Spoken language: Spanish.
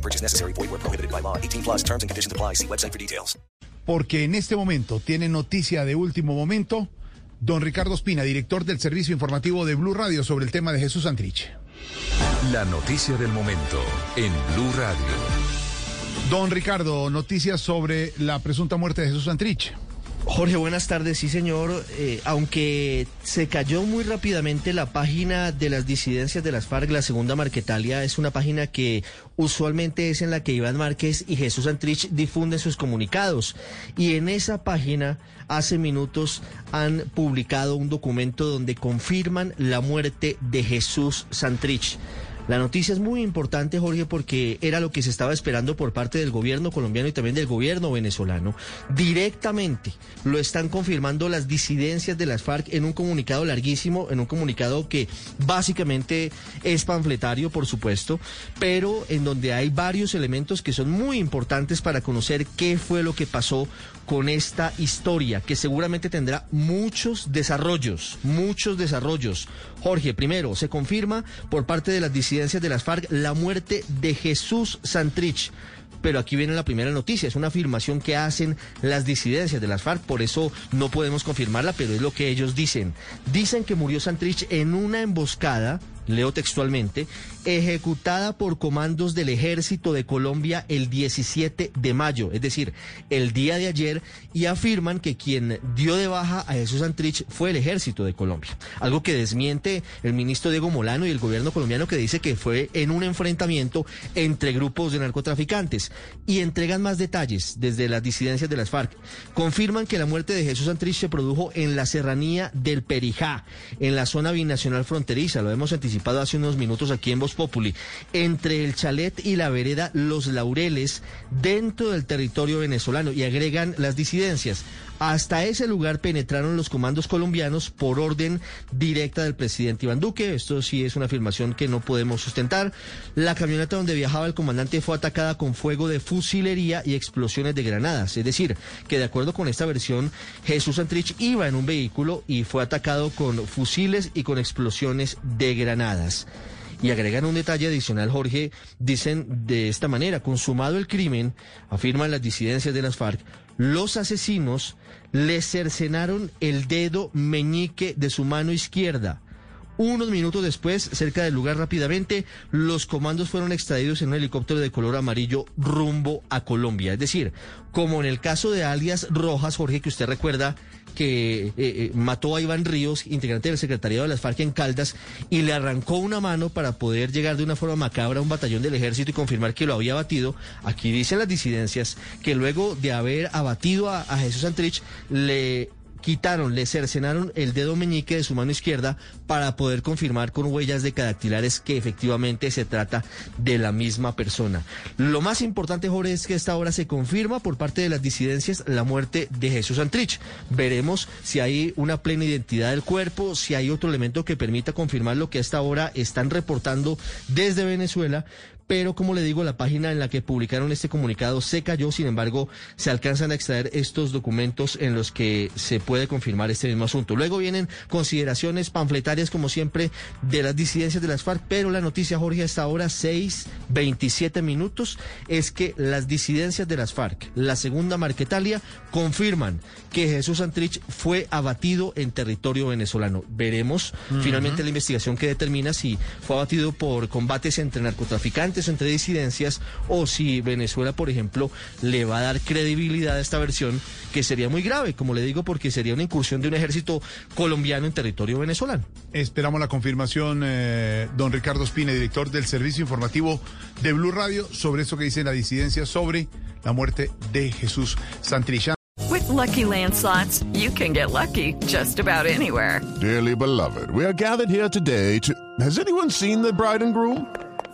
No purchase necessary. Void where prohibited by law. 18 plus terms and conditions apply. See website for details. Porque en este momento tiene noticia de último momento don Ricardo Espina, director del servicio informativo de Blue Radio sobre el tema de Jesús Santrich. La noticia del momento en Blue Radio. Don Ricardo, noticias sobre la presunta muerte de Jesús Santrich. Jorge, buenas tardes. Sí, señor. Eh, aunque se cayó muy rápidamente la página de las disidencias de las FARC, la segunda Marquetalia, es una página que usualmente es en la que Iván Márquez y Jesús Santrich difunden sus comunicados. Y en esa página, hace minutos, han publicado un documento donde confirman la muerte de Jesús Santrich. La noticia es muy importante, Jorge, porque era lo que se estaba esperando por parte del gobierno colombiano y también del gobierno venezolano. Directamente lo están confirmando las disidencias de las FARC en un comunicado larguísimo, en un comunicado que básicamente es panfletario, por supuesto, pero en donde hay varios elementos que son muy importantes para conocer qué fue lo que pasó con esta historia, que seguramente tendrá muchos desarrollos, muchos desarrollos. Jorge, primero, se confirma por parte de las disidencias de las FARC la muerte de Jesús Santrich. Pero aquí viene la primera noticia, es una afirmación que hacen las disidencias de las FARC, por eso no podemos confirmarla, pero es lo que ellos dicen. Dicen que murió Santrich en una emboscada leo textualmente, ejecutada por comandos del ejército de Colombia el 17 de mayo, es decir, el día de ayer, y afirman que quien dio de baja a Jesús Santrich fue el ejército de Colombia. Algo que desmiente el ministro Diego Molano y el gobierno colombiano que dice que fue en un enfrentamiento entre grupos de narcotraficantes. Y entregan más detalles desde las disidencias de las FARC. Confirman que la muerte de Jesús Santrich se produjo en la serranía del Perijá, en la zona binacional fronteriza, lo hemos anticipado hace unos minutos aquí en Voz Populi, entre el chalet y la vereda Los Laureles, dentro del territorio venezolano, y agregan las disidencias. Hasta ese lugar penetraron los comandos colombianos por orden directa del presidente Iván Duque. Esto sí es una afirmación que no podemos sustentar. La camioneta donde viajaba el comandante fue atacada con fuego de fusilería y explosiones de granadas. Es decir, que de acuerdo con esta versión, Jesús Santrich iba en un vehículo y fue atacado con fusiles y con explosiones de granadas. Y agregan un detalle adicional, Jorge, dicen de esta manera, consumado el crimen, afirman las disidencias de las FARC, los asesinos le cercenaron el dedo meñique de su mano izquierda. Unos minutos después, cerca del lugar rápidamente, los comandos fueron extraídos en un helicóptero de color amarillo rumbo a Colombia. Es decir, como en el caso de alias Rojas, Jorge, que usted recuerda que eh, eh, mató a Iván Ríos, integrante del secretariado de las FARC en Caldas, y le arrancó una mano para poder llegar de una forma macabra a un batallón del ejército y confirmar que lo había abatido. Aquí dicen las disidencias que luego de haber abatido a, a Jesús Santrich, le quitaron, le cercenaron el dedo meñique de su mano izquierda para poder confirmar con huellas de cadactilares que efectivamente se trata de la misma persona. Lo más importante, Jorge, es que esta hora se confirma por parte de las disidencias la muerte de Jesús Antrich. Veremos si hay una plena identidad del cuerpo, si hay otro elemento que permita confirmar lo que a esta hora están reportando desde Venezuela, pero como le digo, la página en la que publicaron este comunicado se cayó, sin embargo, se alcanzan a extraer estos documentos en los que se puede confirmar este mismo asunto. Luego vienen consideraciones panfletarias, como siempre, de las disidencias de las FARC, pero la noticia, Jorge, hasta ahora, 6, 27 minutos, es que las disidencias de las FARC, la segunda Marquetalia, confirman que Jesús Antrich fue abatido en territorio venezolano. Veremos finalmente la investigación que determina si fue abatido por combates entre narcotraficantes entre disidencias o si Venezuela, por ejemplo, le va a dar credibilidad a esta versión que sería muy grave, como le digo, porque sería una incursión de un ejército colombiano en territorio venezolano. Esperamos la confirmación, eh, don Ricardo Espina, director del servicio informativo de Blue Radio, sobre eso que dice la disidencia sobre la muerte de Jesús Santrich. With Lucky Land slots, you can get lucky just about anywhere. Dearly beloved, we are gathered here today to. Has anyone seen the bride and groom?